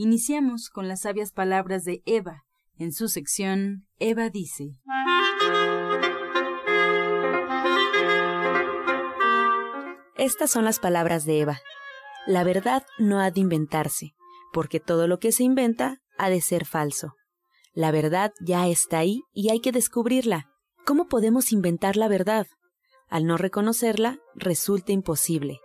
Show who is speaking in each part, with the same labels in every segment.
Speaker 1: Iniciamos con las sabias palabras de Eva, en su sección Eva dice.
Speaker 2: Estas son las palabras de Eva. La verdad no ha de inventarse, porque todo lo que se inventa ha de ser falso. La verdad ya está ahí y hay que descubrirla. ¿Cómo podemos inventar la verdad? Al no reconocerla, resulta imposible.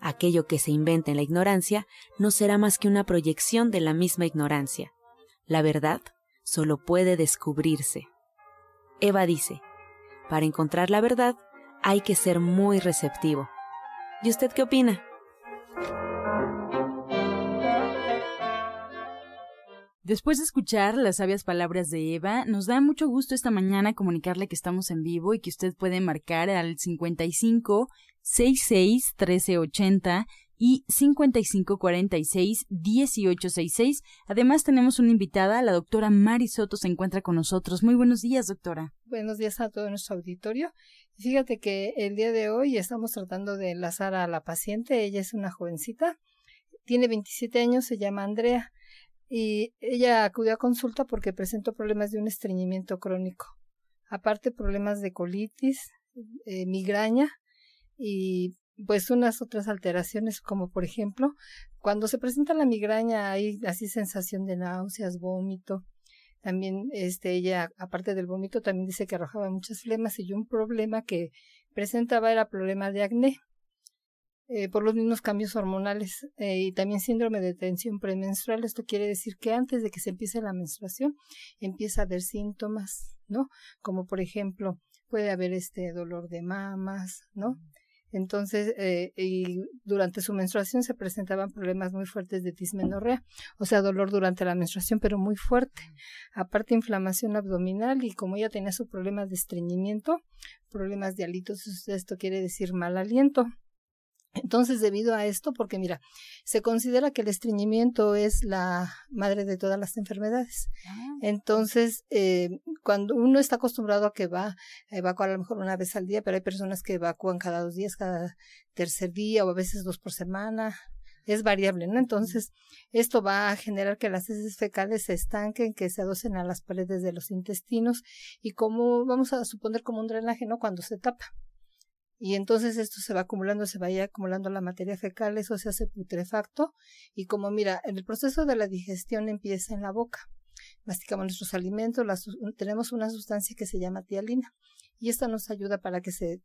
Speaker 2: Aquello que se inventa en la ignorancia no será más que una proyección de la misma ignorancia. La verdad solo puede descubrirse. Eva dice, para encontrar la verdad hay que ser muy receptivo. ¿Y usted qué opina?
Speaker 1: Después de escuchar las sabias palabras de Eva, nos da mucho gusto esta mañana comunicarle que estamos en vivo y que usted puede marcar al 55 66 1380 y 55 46 1866. Además tenemos una invitada, la doctora Mari Soto se encuentra con nosotros. Muy buenos días, doctora.
Speaker 3: Buenos días a todo nuestro auditorio. Fíjate que el día de hoy estamos tratando de enlazar a la paciente. Ella es una jovencita, tiene 27 años, se llama Andrea y ella acudió a consulta porque presentó problemas de un estreñimiento crónico, aparte problemas de colitis, eh, migraña y pues unas otras alteraciones como por ejemplo cuando se presenta la migraña hay así sensación de náuseas, vómito. También este ella aparte del vómito también dice que arrojaba muchas flemas y un problema que presentaba era problema de acné. Eh, por los mismos cambios hormonales eh, y también síndrome de tensión premenstrual. Esto quiere decir que antes de que se empiece la menstruación empieza a haber síntomas, ¿no? Como por ejemplo puede haber este dolor de mamas, ¿no? Entonces, eh, y durante su menstruación se presentaban problemas muy fuertes de dismenorrea, o sea, dolor durante la menstruación, pero muy fuerte. Aparte, inflamación abdominal y como ella tenía su problema de estreñimiento, problemas de halitos, esto quiere decir mal aliento. Entonces, debido a esto, porque mira, se considera que el estreñimiento es la madre de todas las enfermedades. Ah. Entonces, eh, cuando uno está acostumbrado a que va a evacuar a lo mejor una vez al día, pero hay personas que evacúan cada dos días, cada tercer día o a veces dos por semana, es variable, ¿no? Entonces, esto va a generar que las heces fecales se estanquen, que se adocen a las paredes de los intestinos y como, vamos a suponer como un drenaje, ¿no? Cuando se tapa y entonces esto se va acumulando, se va acumulando la materia fecal, eso se hace putrefacto y como mira, el proceso de la digestión empieza en la boca. Masticamos nuestros alimentos, tenemos una sustancia que se llama tialina y esta nos ayuda para que se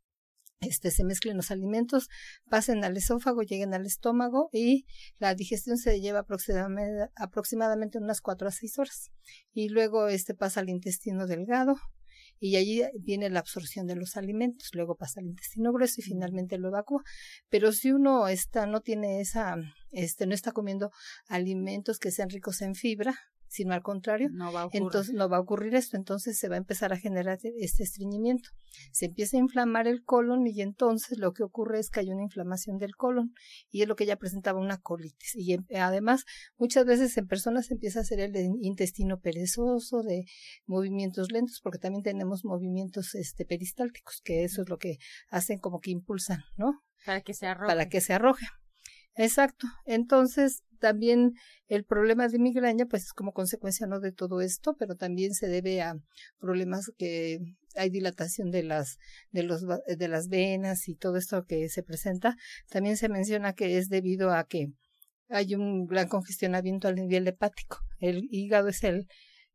Speaker 3: este, se mezclen los alimentos, pasen al esófago, lleguen al estómago y la digestión se lleva aproximadamente, aproximadamente unas cuatro a seis horas. Y luego este pasa al intestino delgado, y allí viene la absorción de los alimentos, luego pasa al intestino grueso y finalmente lo evacúa. Pero si uno está, no tiene esa, este, no está comiendo alimentos que sean ricos en fibra, sino al contrario, no va a entonces no va a ocurrir esto, entonces se va a empezar a generar este estreñimiento. Se empieza a inflamar el colon y entonces lo que ocurre es que hay una inflamación del colon y es lo que ya presentaba una colitis. Y em, además, muchas veces en personas empieza a hacer el intestino perezoso, de movimientos lentos, porque también tenemos movimientos este, peristálticos, que eso es lo que hacen como que impulsan, ¿no?
Speaker 1: Para que se arroje.
Speaker 3: Para que se arroje. Exacto. Entonces, también el problema de migraña, pues es como consecuencia no de todo esto, pero también se debe a problemas que hay dilatación de las de los de las venas y todo esto que se presenta. También se menciona que es debido a que hay un gran congestionamiento al nivel hepático. El hígado es el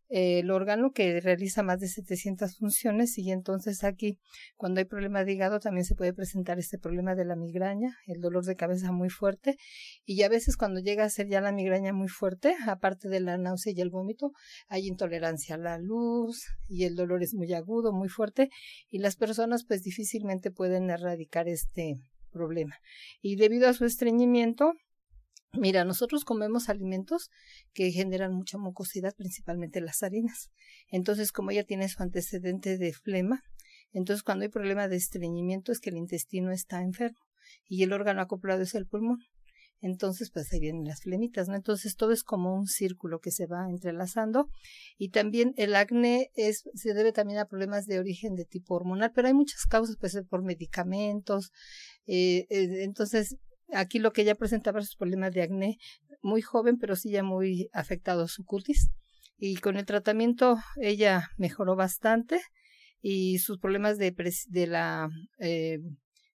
Speaker 3: el órgano que realiza más de 700 funciones y entonces aquí cuando hay problema de hígado también se puede presentar este problema de la migraña, el dolor de cabeza muy fuerte y a veces cuando llega a ser ya la migraña muy fuerte, aparte de la náusea y el vómito, hay intolerancia a la luz y el dolor es muy agudo, muy fuerte y las personas pues difícilmente pueden erradicar este problema. Y debido a su estreñimiento, Mira, nosotros comemos alimentos que generan mucha mucosidad, principalmente las harinas. Entonces, como ella tiene su antecedente de flema, entonces cuando hay problema de estreñimiento es que el intestino está enfermo y el órgano acoplado es el pulmón. Entonces, pues ahí vienen las flemitas, ¿no? Entonces todo es como un círculo que se va entrelazando. Y también el acné es, se debe también a problemas de origen de tipo hormonal, pero hay muchas causas, pues por medicamentos. Eh, eh, entonces, aquí lo que ella presentaba es problemas de acné muy joven, pero sí ya muy afectado su cutis. Y con el tratamiento ella mejoró bastante y sus problemas de, de la eh,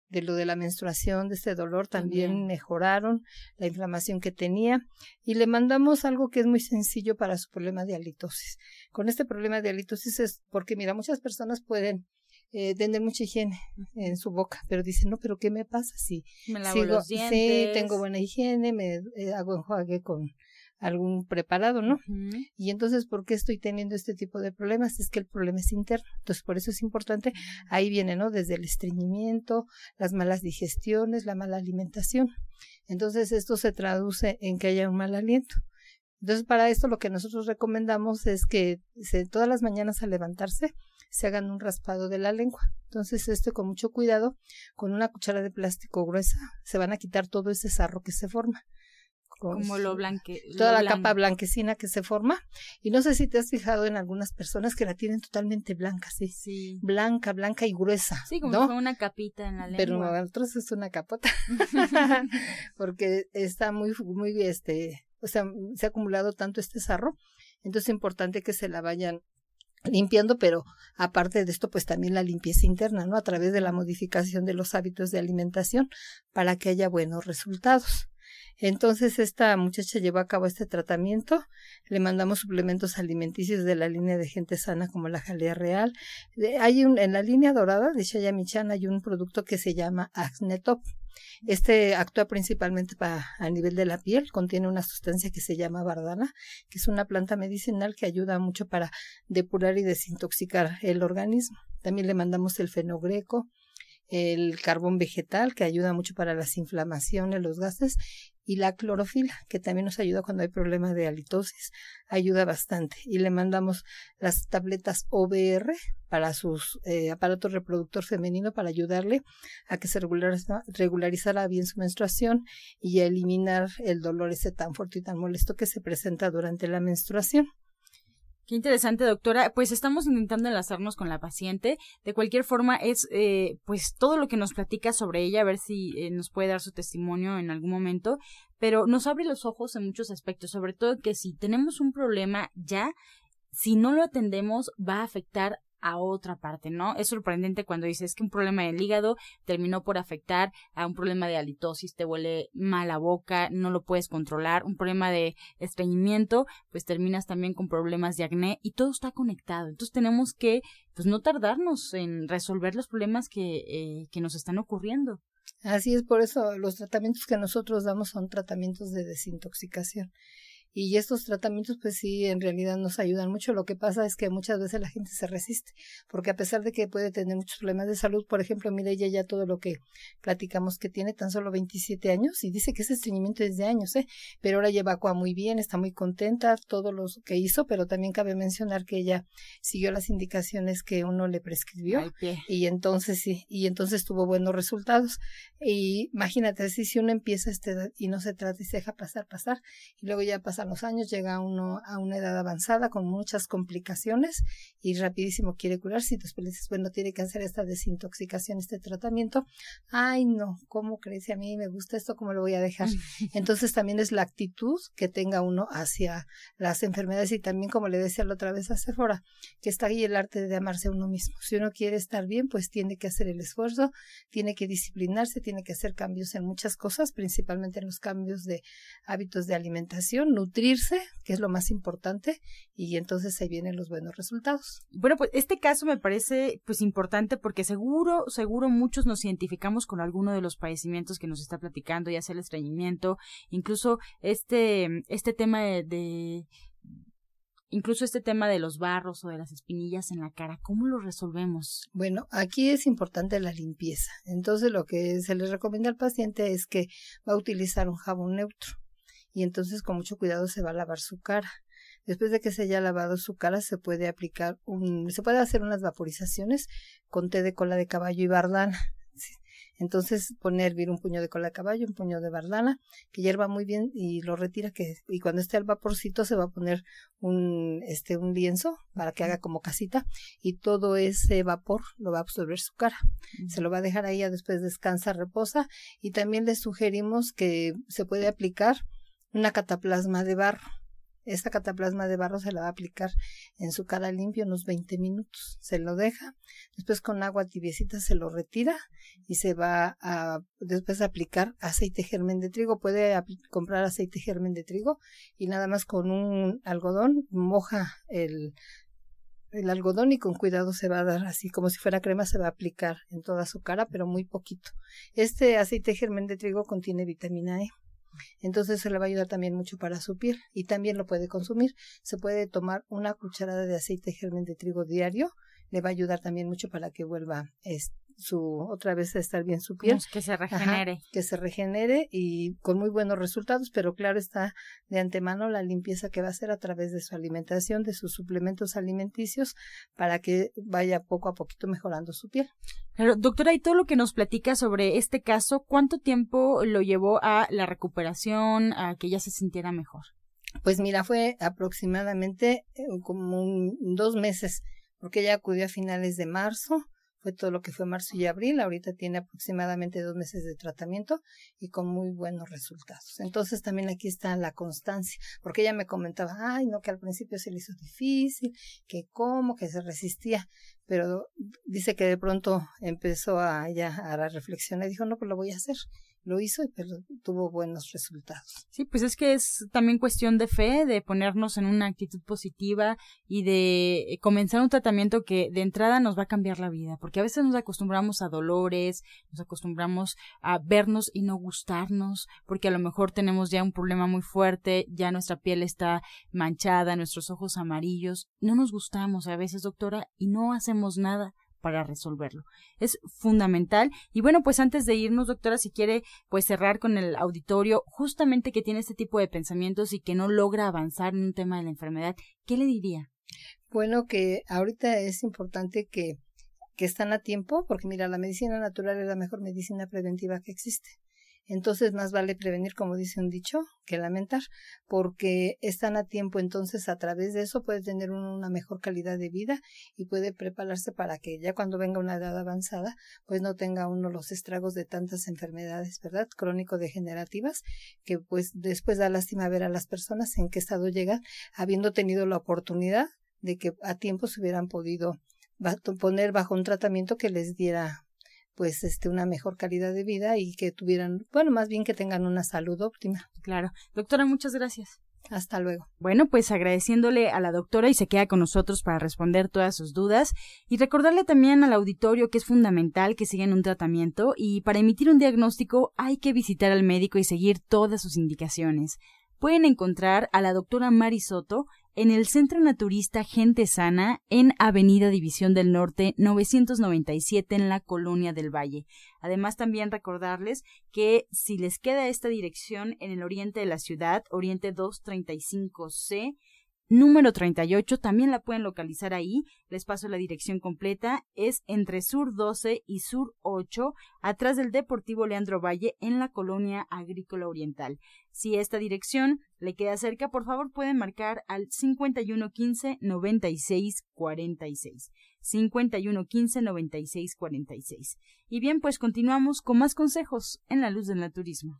Speaker 3: de lo de la menstruación, de este dolor, también, mejoraron la inflamación que tenía y le mandamos algo que es muy sencillo para su problema de halitosis. Con este problema de halitosis es porque, mira, muchas personas pueden eh, tener mucha higiene en su boca, pero dicen, no, pero ¿qué me pasa si
Speaker 1: me lavo los dientes? Sí,
Speaker 3: tengo buena higiene, me eh, hago enjuague con algún preparado, ¿no? Y entonces, ¿por qué estoy teniendo este tipo de problemas? Es que el problema es interno. Entonces, por eso es importante, ahí viene, ¿no? Desde el estreñimiento, las malas digestiones, la mala alimentación. Entonces, esto se traduce en que haya un mal aliento. Entonces, para esto lo que nosotros recomendamos es que se, todas las mañanas al levantarse se hagan un raspado de la lengua. Entonces, esto con mucho cuidado, con una cuchara de plástico gruesa, se van a quitar todo ese sarro que se forma
Speaker 1: como lo blanque.
Speaker 3: Toda la capa blanquecina que se forma. Y no sé si te has fijado en algunas personas que la tienen totalmente blanca, sí.
Speaker 1: Sí.
Speaker 3: Blanca, blanca y gruesa.
Speaker 1: Sí, como una capita en la lengua.
Speaker 3: Pero nosotros es una capota. Porque está muy, muy, este, o sea, se ha acumulado tanto este sarro. Entonces es importante que se la vayan limpiando, pero aparte de esto, pues también la limpieza interna, ¿no? A través de la modificación de los hábitos de alimentación para que haya buenos resultados. Entonces esta muchacha llevó a cabo este tratamiento, le mandamos suplementos alimenticios de la línea de gente sana como la jalea real. Hay un, en la línea dorada de Shaya Michan hay un producto que se llama Acnetop. Este actúa principalmente a nivel de la piel, contiene una sustancia que se llama bardana, que es una planta medicinal que ayuda mucho para depurar y desintoxicar el organismo. También le mandamos el fenogreco, el carbón vegetal, que ayuda mucho para las inflamaciones, los gases, y la clorofila, que también nos ayuda cuando hay problemas de halitosis, ayuda bastante. Y le mandamos las tabletas OBR para sus eh, aparatos reproductor femenino para ayudarle a que se regularizara bien su menstruación y a eliminar el dolor ese tan fuerte y tan molesto que se presenta durante la menstruación.
Speaker 1: Qué interesante, doctora. Pues estamos intentando enlazarnos con la paciente. De cualquier forma, es eh, pues todo lo que nos platica sobre ella, a ver si eh, nos puede dar su testimonio en algún momento. Pero nos abre los ojos en muchos aspectos, sobre todo que si tenemos un problema ya, si no lo atendemos, va a afectar a otra parte, ¿no? Es sorprendente cuando dices que un problema del hígado terminó por afectar a un problema de halitosis, te huele mal la boca, no lo puedes controlar, un problema de estreñimiento, pues terminas también con problemas de acné y todo está conectado. Entonces tenemos que, pues no tardarnos en resolver los problemas que, eh, que nos están ocurriendo.
Speaker 3: Así es, por eso los tratamientos que nosotros damos son tratamientos de desintoxicación. Y estos tratamientos, pues sí, en realidad nos ayudan mucho. Lo que pasa es que muchas veces la gente se resiste, porque a pesar de que puede tener muchos problemas de salud, por ejemplo, mire ella ya todo lo que platicamos que tiene tan solo 27 años y dice que ese estreñimiento es de años, ¿eh? Pero ahora lleva agua muy bien, está muy contenta, todo lo que hizo, pero también cabe mencionar que ella siguió las indicaciones que uno le prescribió y entonces sí, y entonces tuvo buenos resultados. Y imagínate, si, si uno empieza este y no se trata y se deja pasar, pasar, y luego ya pasa los años, llega uno a una edad avanzada con muchas complicaciones y rapidísimo quiere curarse y después le dices, bueno, tiene que hacer esta desintoxicación, este tratamiento. Ay, no, ¿cómo crees? a mí me gusta esto, ¿cómo lo voy a dejar? Entonces también es la actitud que tenga uno hacia las enfermedades y también, como le decía la otra vez a Sephora, que está ahí el arte de amarse a uno mismo. Si uno quiere estar bien, pues tiene que hacer el esfuerzo, tiene que disciplinarse, tiene que hacer cambios en muchas cosas, principalmente en los cambios de hábitos de alimentación, nutrirse, que es lo más importante, y entonces ahí vienen los buenos resultados.
Speaker 1: Bueno, pues este caso me parece pues importante porque seguro, seguro muchos nos identificamos con alguno de los padecimientos que nos está platicando, ya sea el estreñimiento, incluso este, este tema de, incluso este tema de los barros o de las espinillas en la cara, ¿cómo lo resolvemos?
Speaker 3: Bueno, aquí es importante la limpieza. Entonces lo que se le recomienda al paciente es que va a utilizar un jabón neutro y entonces con mucho cuidado se va a lavar su cara. Después de que se haya lavado su cara, se puede aplicar un, se puede hacer unas vaporizaciones con té de cola de caballo y bardana. Entonces pone a hervir un puño de cola de caballo, un puño de bardana, que hierva muy bien y lo retira que y cuando esté al vaporcito se va a poner un este un lienzo para que haga como casita y todo ese vapor lo va a absorber su cara. Se lo va a dejar ahí, ya después descansa, reposa y también le sugerimos que se puede aplicar una cataplasma de barro esta cataplasma de barro se la va a aplicar en su cara limpia unos 20 minutos. Se lo deja, después con agua tibiecita se lo retira y se va a después aplicar aceite germen de trigo. Puede comprar aceite germen de trigo y nada más con un algodón moja el el algodón y con cuidado se va a dar así como si fuera crema se va a aplicar en toda su cara pero muy poquito. Este aceite germen de trigo contiene vitamina E. Entonces se le va a ayudar también mucho para su piel y también lo puede consumir. Se puede tomar una cucharada de aceite germen de trigo diario, le va a ayudar también mucho para que vuelva su otra vez a estar bien su piel.
Speaker 1: que se regenere.
Speaker 3: que se regenere y con muy buenos resultados, pero claro está de antemano la limpieza que va a hacer a través de su alimentación, de sus suplementos alimenticios, para que vaya poco a poquito mejorando su piel.
Speaker 1: Pero, doctora, y todo lo que nos platica sobre este caso, ¿cuánto tiempo lo llevó a la recuperación, a que ella se sintiera mejor?
Speaker 3: Pues mira, fue aproximadamente eh, como dos meses, porque ella acudió a finales de marzo, fue todo lo que fue marzo y abril. Ahorita tiene aproximadamente dos meses de tratamiento y con muy buenos resultados. Entonces también aquí está la constancia, porque ella me comentaba, ay, no, que al principio se le hizo difícil, que cómo, que se resistía, pero dice que de pronto empezó a ella a reflexionar y dijo, no, pues lo voy a hacer lo hizo pero tuvo buenos resultados.
Speaker 1: Sí, pues es que es también cuestión de fe, de ponernos en una actitud positiva y de eh, comenzar un tratamiento que de entrada nos va a cambiar la vida, porque a veces nos acostumbramos a dolores, nos acostumbramos a vernos y no gustarnos, porque a lo mejor tenemos ya un problema muy fuerte, ya nuestra piel está manchada, nuestros ojos amarillos, no nos gustamos a veces, doctora, y no hacemos nada para resolverlo. Es fundamental. Y bueno, pues antes de irnos, doctora, si quiere pues cerrar con el auditorio justamente que tiene este tipo de pensamientos y que no logra avanzar en un tema de la enfermedad, ¿qué le diría?
Speaker 3: Bueno, que ahorita es importante que, que están a tiempo, porque mira, la medicina natural es la mejor medicina preventiva que existe. Entonces, más vale prevenir, como dice un dicho, que lamentar, porque están a tiempo, entonces a través de eso puede tener una mejor calidad de vida y puede prepararse para que ya cuando venga una edad avanzada, pues no tenga uno los estragos de tantas enfermedades, ¿verdad? Crónico-degenerativas, que pues después da lástima ver a las personas en qué estado llegan, habiendo tenido la oportunidad de que a tiempo se hubieran podido poner bajo un tratamiento que les diera pues este una mejor calidad de vida y que tuvieran, bueno, más bien que tengan una salud óptima.
Speaker 1: Claro. Doctora, muchas gracias.
Speaker 3: Hasta luego.
Speaker 1: Bueno, pues agradeciéndole a la doctora y se queda con nosotros para responder todas sus dudas y recordarle también al auditorio que es fundamental que sigan un tratamiento y para emitir un diagnóstico hay que visitar al médico y seguir todas sus indicaciones. Pueden encontrar a la doctora Marisoto en el Centro Naturista Gente Sana en Avenida División del Norte 997 en la Colonia del Valle. Además también recordarles que si les queda esta dirección en el oriente de la ciudad, Oriente 235C, número 38, también la pueden localizar ahí. Les paso la dirección completa. Es entre Sur 12 y Sur 8, atrás del Deportivo Leandro Valle, en la colonia agrícola oriental. Si esta dirección le queda cerca, por favor pueden marcar al 5115 9646. 5115 9646. Y bien, pues continuamos con más consejos en la luz del naturismo.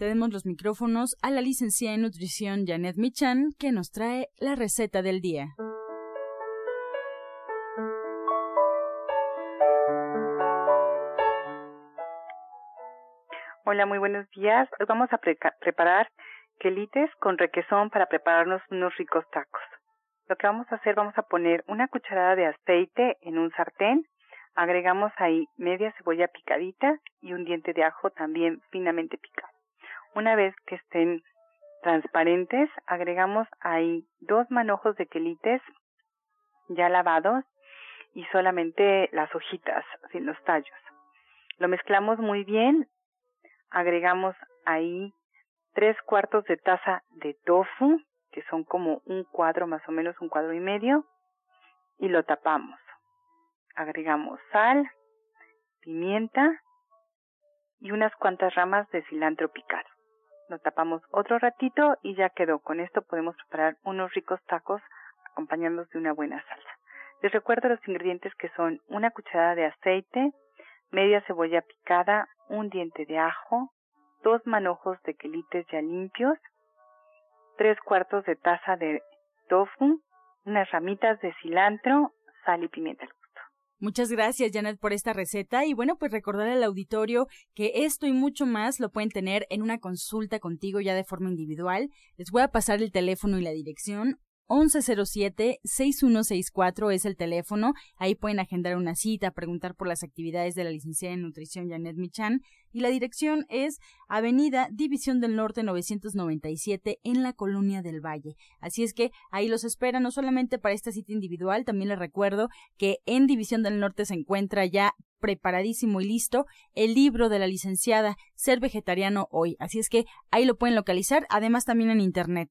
Speaker 1: Cedemos los micrófonos a la licenciada en nutrición Janet Michan, que nos trae la receta del día.
Speaker 4: Hola, muy buenos días. Hoy vamos a preparar quelites con requesón para prepararnos unos ricos tacos. Lo que vamos a hacer, vamos a poner una cucharada de aceite en un sartén, agregamos ahí media cebolla picadita y un diente de ajo también finamente picado. Una vez que estén transparentes, agregamos ahí dos manojos de quelites ya lavados y solamente las hojitas, sin los tallos. Lo mezclamos muy bien, agregamos ahí tres cuartos de taza de tofu, que son como un cuadro más o menos, un cuadro y medio, y lo tapamos. Agregamos sal, pimienta y unas cuantas ramas de cilantro picado. Lo tapamos otro ratito y ya quedó. Con esto podemos preparar unos ricos tacos acompañados de una buena salsa. Les recuerdo los ingredientes que son una cucharada de aceite, media cebolla picada, un diente de ajo, dos manojos de quelites ya limpios, tres cuartos de taza de tofu, unas ramitas de cilantro, sal y pimienta.
Speaker 1: Muchas gracias, Janet, por esta receta. Y bueno, pues recordar al auditorio que esto y mucho más lo pueden tener en una consulta contigo ya de forma individual. Les voy a pasar el teléfono y la dirección. 1107-6164 es el teléfono. Ahí pueden agendar una cita, preguntar por las actividades de la licenciada en nutrición Janet Michan. Y la dirección es Avenida División del Norte 997 en la Colonia del Valle. Así es que ahí los espera no solamente para esta cita individual, también les recuerdo que en División del Norte se encuentra ya preparadísimo y listo el libro de la licenciada Ser Vegetariano Hoy. Así es que ahí lo pueden localizar, además también en Internet.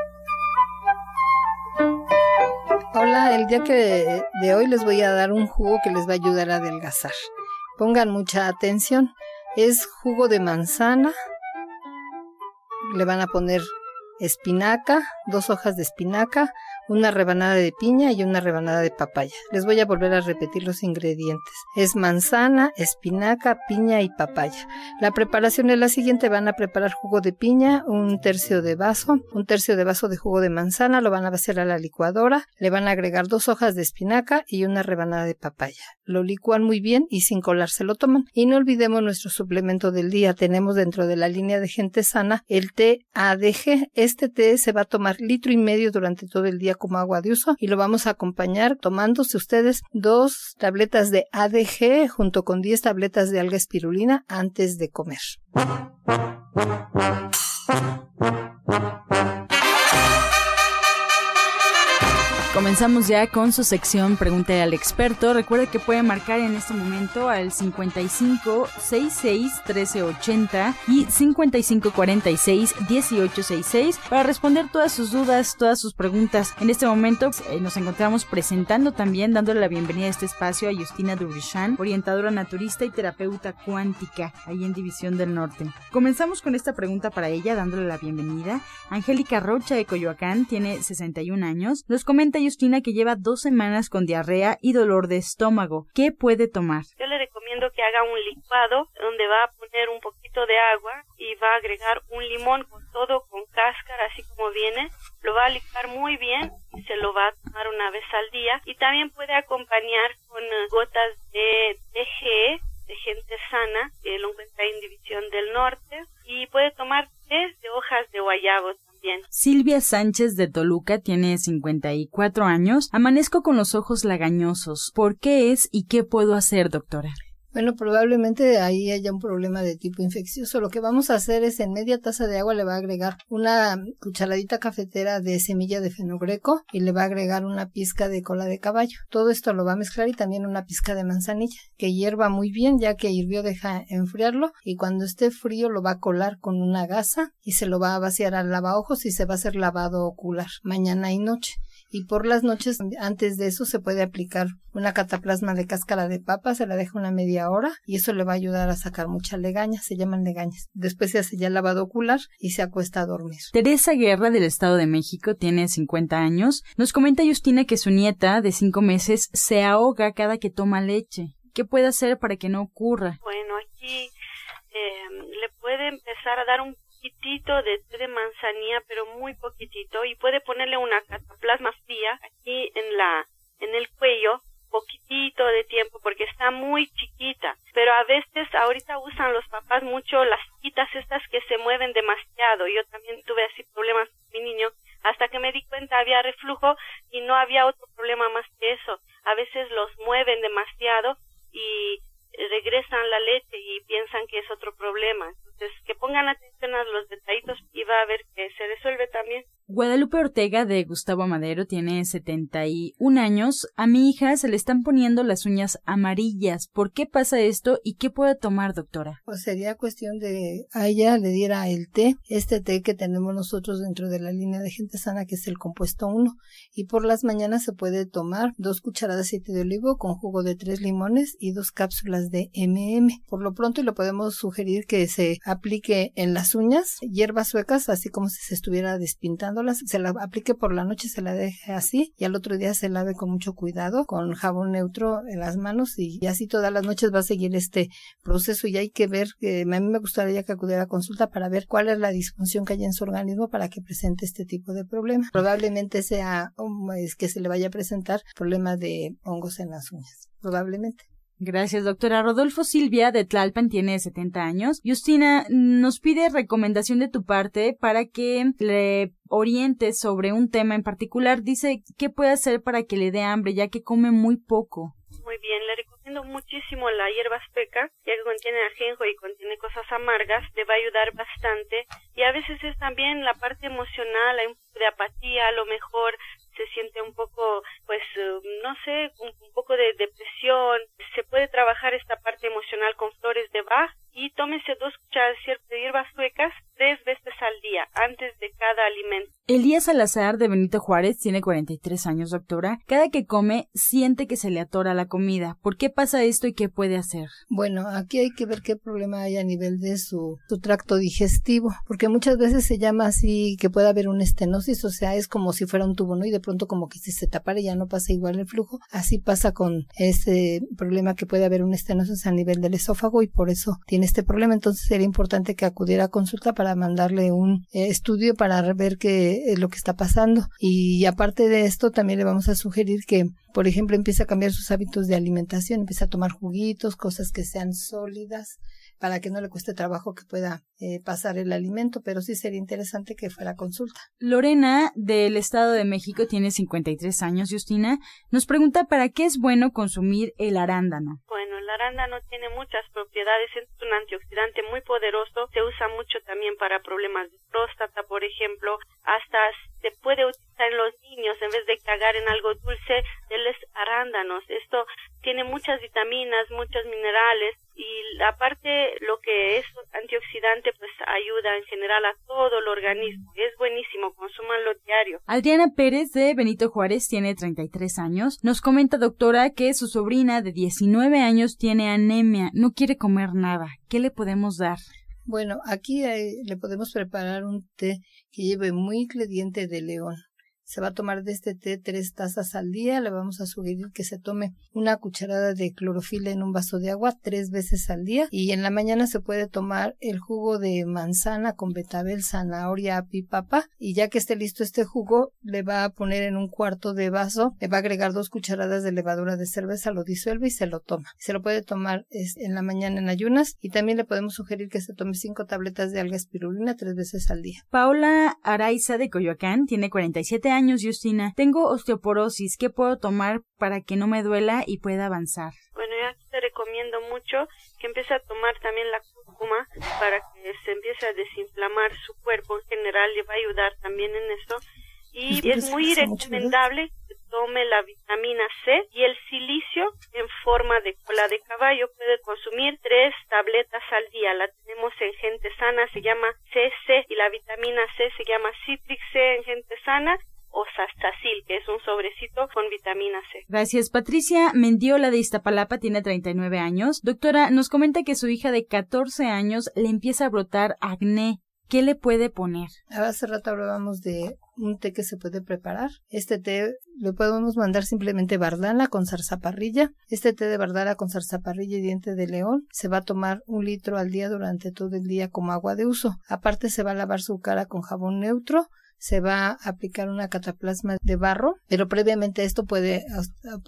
Speaker 3: Hola, el día que de hoy les voy a dar un jugo que les va a ayudar a adelgazar. Pongan mucha atención. Es jugo de manzana. Le van a poner espinaca, dos hojas de espinaca, una rebanada de piña y una rebanada de papaya. Les voy a volver a repetir los ingredientes. Es manzana, espinaca, piña y papaya. La preparación es la siguiente. Van a preparar jugo de piña, un tercio de vaso, un tercio de vaso de jugo de manzana, lo van a hacer a la licuadora, le van a agregar dos hojas de espinaca y una rebanada de papaya. Lo licúan muy bien y sin colar se lo toman. Y no olvidemos nuestro suplemento del día. Tenemos dentro de la línea de gente sana el té ADG. Este té se va a tomar litro y medio durante todo el día como agua de uso y lo vamos a acompañar tomándose ustedes dos tabletas de ADG junto con 10 tabletas de alga espirulina antes de comer.
Speaker 1: Comenzamos ya con su sección Pregúntale al experto. Recuerde que puede marcar en este momento al 55 66 1380 y 55 46 1866 para responder todas sus dudas, todas sus preguntas. En este momento eh, nos encontramos presentando también, dándole la bienvenida a este espacio a Justina Durishan, orientadora naturista y terapeuta cuántica, ahí en División del Norte. Comenzamos con esta pregunta para ella, dándole la bienvenida. Angélica Rocha de Coyoacán tiene 61 años. Nos comenta Justina que lleva dos semanas con diarrea y dolor de estómago. ¿Qué puede tomar?
Speaker 5: Yo le recomiendo que haga un licuado donde va a poner un poquito de agua y va a agregar un limón con todo, con cáscara, así como viene. Lo va a licuar muy bien y se lo va a tomar una vez al día. Y también puede acompañar con eh, gotas de TG, de gente sana, que lo encuentra en División del Norte. Y puede tomar de hojas de guayabo
Speaker 1: Silvia Sánchez de Toluca tiene 54 años. Amanezco con los ojos lagañosos. ¿Por qué es y qué puedo hacer, doctora?
Speaker 3: Bueno, probablemente ahí haya un problema de tipo infeccioso. Lo que vamos a hacer es en media taza de agua le va a agregar una cucharadita cafetera de semilla de fenogreco y le va a agregar una pizca de cola de caballo. Todo esto lo va a mezclar y también una pizca de manzanilla que hierva muy bien ya que hirvió deja enfriarlo y cuando esté frío lo va a colar con una gasa y se lo va a vaciar al lavaojos y se va a hacer lavado ocular mañana y noche y por las noches antes de eso se puede aplicar una cataplasma de cáscara de papa, se la deja una media hora y eso le va a ayudar a sacar mucha legaña, se llaman legañas. Después se hace ya lavado ocular y se acuesta a dormir.
Speaker 1: Teresa Guerra del Estado de México tiene 50 años. Nos comenta Justina que su nieta de 5 meses se ahoga cada que toma leche. ¿Qué puede hacer para que no ocurra?
Speaker 5: Bueno, aquí eh, le puede empezar a dar un poquitito de té de manzanilla, pero muy poquitito, y puede ponerle una cataplasma fría aquí en la en el cuello poquitito de tiempo porque está muy chiquita, pero a veces ahorita usan los papás mucho las chiquitas estas que se mueven demasiado. Yo también tuve así problemas con mi niño hasta que me di cuenta había reflujo y no había otro problema más que eso. A veces los mueven demasiado y regresan la leche y piensan que es otro problema. Entonces, que pongan atención a los detallitos y va a ver que se resuelve también.
Speaker 1: Guadalupe Ortega de Gustavo Madero tiene 71 años. A mi hija se le están poniendo las uñas amarillas. ¿Por qué pasa esto y qué puede tomar, doctora?
Speaker 3: Pues sería cuestión de a ella le diera el té, este té que tenemos nosotros dentro de la línea de gente sana, que es el compuesto 1. Y por las mañanas se puede tomar dos cucharadas de aceite de olivo con jugo de tres limones y dos cápsulas de MM. Por lo pronto le podemos sugerir que se aplique en las uñas hierbas suecas, así como si se estuviera despintando se la aplique por la noche, se la deje así y al otro día se lave con mucho cuidado con jabón neutro en las manos y, así todas las noches va a seguir este proceso y hay que ver que a mí me gustaría que acudiera a consulta para ver cuál es la disfunción que hay en su organismo para que presente este tipo de problema. Probablemente sea es que se le vaya a presentar problema de hongos en las uñas, probablemente.
Speaker 1: Gracias, doctora. Rodolfo Silvia de Tlalpan tiene 70 años. Justina nos pide recomendación de tu parte para que le oriente sobre un tema en particular. Dice qué puede hacer para que le dé hambre, ya que come muy poco.
Speaker 5: Muy bien, le recomiendo muchísimo la hierba azteca, ya que contiene ajenjo y contiene cosas amargas, le va a ayudar bastante. Y a veces es también la parte emocional, de apatía, a lo mejor se siente un poco, pues, eh, no sé, un, poco de depresión. Se puede trabajar esta parte emocional con flores de Bach y tómese dos cucharadas de hierbas suecas tres veces al día, antes de cada alimento.
Speaker 1: Elías Salazar de Benito Juárez tiene 43 años, doctora. Cada que come siente que se le atora la comida. ¿Por qué pasa esto y qué puede hacer?
Speaker 3: Bueno, aquí hay que ver qué problema hay a nivel de su, su tracto digestivo, porque muchas veces se llama así que puede haber una estenosis, o sea, es como si fuera un tubo, ¿no? Y de pronto como que si se tapara ya no pasa igual el flujo. Así pasa con este problema que puede haber una estenosis a nivel del esófago y por eso tiene este problema. Entonces sería importante que acudiera a consulta para mandarle un eh, estudio para ver qué es lo que está pasando. Y aparte de esto, también le vamos a sugerir que, por ejemplo, empiece a cambiar sus hábitos de alimentación, empiece a tomar juguitos, cosas que sean sólidas, para que no le cueste trabajo que pueda eh, pasar el alimento, pero sí sería interesante que fuera consulta.
Speaker 1: Lorena, del Estado de México, tiene 53 años, Justina, nos pregunta para qué es bueno consumir el arándano.
Speaker 5: Bueno, el arándano tiene muchas propiedades, es un antioxidante muy poderoso, se usa mucho también para problemas de próstata, por ejemplo, hasta se puede utilizar en los niños en vez de cagar en algo dulce, denles arándanos. Esto tiene muchas vitaminas, muchos minerales, y aparte lo que es antioxidante pues ayuda en general a todo el organismo. Es buenísimo, consúmanlo diario.
Speaker 1: Adriana Pérez de Benito Juárez tiene 33 años. Nos comenta doctora que su sobrina de 19 años tiene anemia, no quiere comer nada. ¿Qué le podemos dar?
Speaker 3: Bueno, aquí le podemos preparar un té que lleve muy ingrediente de león se va a tomar de este té tres tazas al día. Le vamos a sugerir que se tome una cucharada de clorofila en un vaso de agua tres veces al día. Y en la mañana se puede tomar el jugo de manzana con betabel, zanahoria, api, papa. Y ya que esté listo este jugo, le va a poner en un cuarto de vaso, le va a agregar dos cucharadas de levadura de cerveza, lo disuelve y se lo toma. Se lo puede tomar en la mañana en ayunas y también le podemos sugerir que se tome cinco tabletas de alga espirulina tres veces al día.
Speaker 1: Paula Araiza de Coyoacán tiene 47 años años, Justina. Tengo osteoporosis. ¿Qué puedo tomar para que no me duela y pueda avanzar?
Speaker 5: Bueno, yo te recomiendo mucho que empiece a tomar también la cúrcuma para que se empiece a desinflamar su cuerpo en general. Le va a ayudar también en esto. Y es muy recomendable que tome la vitamina C y el silicio en forma de cola de caballo. Puede consumir tres tabletas al día. La tenemos en gente sana, se llama CC y la vitamina C se llama Citrix C en gente sana o Sastacil, que es un sobrecito con vitamina C.
Speaker 1: Gracias. Patricia Mendiola de Iztapalapa tiene 39 años. Doctora, nos comenta que su hija de 14 años le empieza a brotar acné. ¿Qué le puede poner?
Speaker 3: Hace rato hablábamos de un té que se puede preparar. Este té lo podemos mandar simplemente bardana con zarzaparrilla. Este té de bardana con zarzaparrilla y diente de león se va a tomar un litro al día durante todo el día como agua de uso. Aparte se va a lavar su cara con jabón neutro se va a aplicar una cataplasma de barro, pero previamente esto puede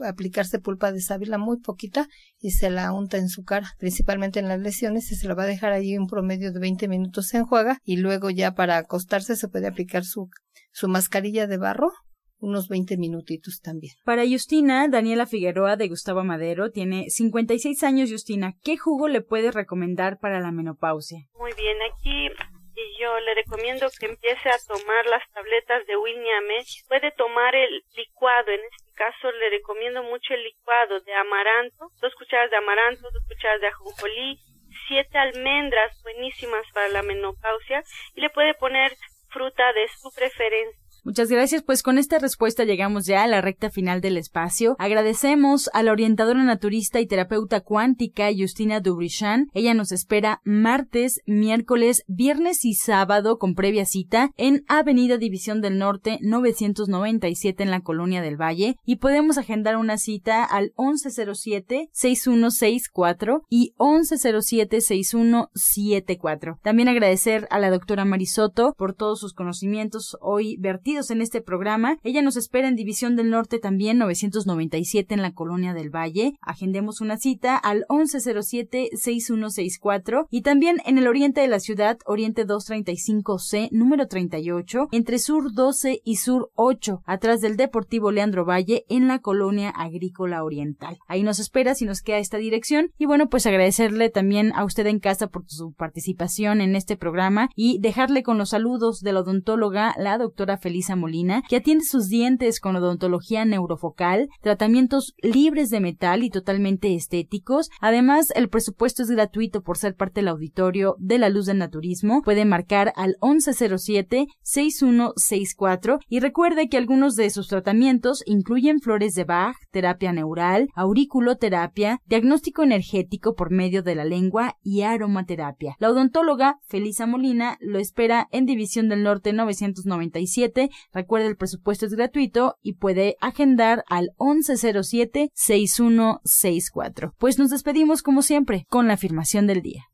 Speaker 3: aplicarse pulpa de sábila muy poquita y se la unta en su cara, principalmente en las lesiones, y se la va a dejar allí un promedio de 20 minutos se enjuaga y luego ya para acostarse se puede aplicar su, su mascarilla de barro unos 20 minutitos también.
Speaker 1: Para Justina, Daniela Figueroa de Gustavo Madero tiene 56 años. Justina, ¿qué jugo le puedes recomendar para la menopausia?
Speaker 5: Muy bien, aquí y yo le recomiendo que empiece a tomar las tabletas de Williame. Puede tomar el licuado, en este caso le recomiendo mucho el licuado de amaranto, dos cucharadas de amaranto, dos cucharadas de ajonjolí, siete almendras buenísimas para la menopausia y le puede poner fruta de su preferencia
Speaker 1: Muchas gracias, pues con esta respuesta llegamos ya a la recta final del espacio. Agradecemos a la orientadora naturista y terapeuta cuántica Justina Dubrichan. Ella nos espera martes, miércoles, viernes y sábado con previa cita en Avenida División del Norte 997 en la Colonia del Valle y podemos agendar una cita al 1107-6164 y 1107-6174. También agradecer a la doctora Marisoto por todos sus conocimientos hoy vertidos en este programa. Ella nos espera en División del Norte también, 997 en la Colonia del Valle. Agendemos una cita al 1107-6164 y también en el oriente de la ciudad, Oriente 235C, número 38, entre Sur 12 y Sur 8, atrás del Deportivo Leandro Valle en la Colonia Agrícola Oriental. Ahí nos espera si nos queda esta dirección y bueno, pues agradecerle también a usted en casa por su participación en este programa y dejarle con los saludos de la odontóloga, la doctora Feliz Molina, que atiende sus dientes con odontología neurofocal, tratamientos libres de metal y totalmente estéticos. Además, el presupuesto es gratuito por ser parte del auditorio de la luz del naturismo. Puede marcar al 1107-6164 y recuerde que algunos de sus tratamientos incluyen flores de Bach, terapia neural, auriculoterapia, diagnóstico energético por medio de la lengua y aromaterapia. La odontóloga Felisa Molina lo espera en División del Norte 997 Recuerde el presupuesto es gratuito y puede agendar al 1107-6164. Pues nos despedimos como siempre con la afirmación del día.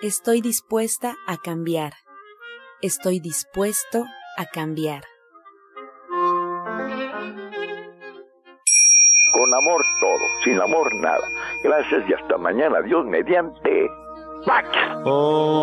Speaker 2: Estoy dispuesta a cambiar. Estoy dispuesto a cambiar.
Speaker 6: Con amor todo, sin amor nada. Gracias y hasta mañana. Dios mediante. back. Oh.